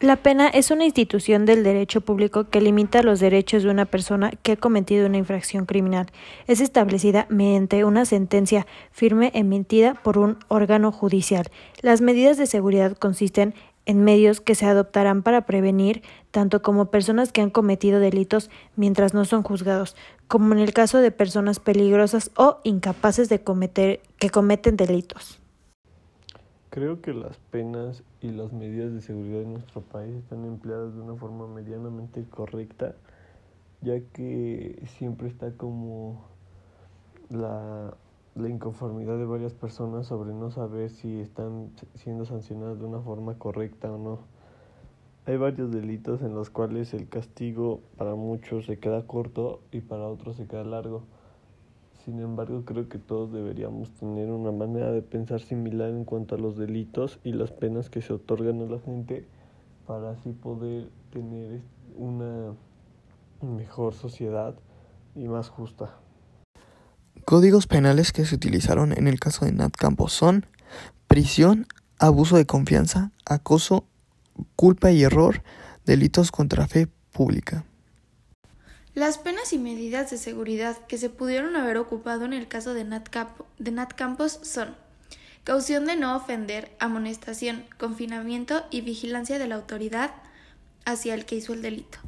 La pena es una institución del derecho público que limita los derechos de una persona que ha cometido una infracción criminal. Es establecida mediante una sentencia firme emitida por un órgano judicial. Las medidas de seguridad consisten en medios que se adoptarán para prevenir tanto como personas que han cometido delitos mientras no son juzgados, como en el caso de personas peligrosas o incapaces de cometer que cometen delitos. Creo que las penas y las medidas de seguridad en nuestro país están empleadas de una forma medianamente correcta, ya que siempre está como la, la inconformidad de varias personas sobre no saber si están siendo sancionadas de una forma correcta o no. Hay varios delitos en los cuales el castigo para muchos se queda corto y para otros se queda largo. Sin embargo, creo que todos deberíamos tener una manera de pensar similar en cuanto a los delitos y las penas que se otorgan a la gente para así poder tener una mejor sociedad y más justa. Códigos penales que se utilizaron en el caso de Nat Campos son prisión, abuso de confianza, acoso, culpa y error, delitos contra fe pública. Las penas y medidas de seguridad que se pudieron haber ocupado en el caso de Nat, Campos son caución de no ofender, amonestación, confinamiento y vigilancia de la autoridad hacia el que hizo el delito.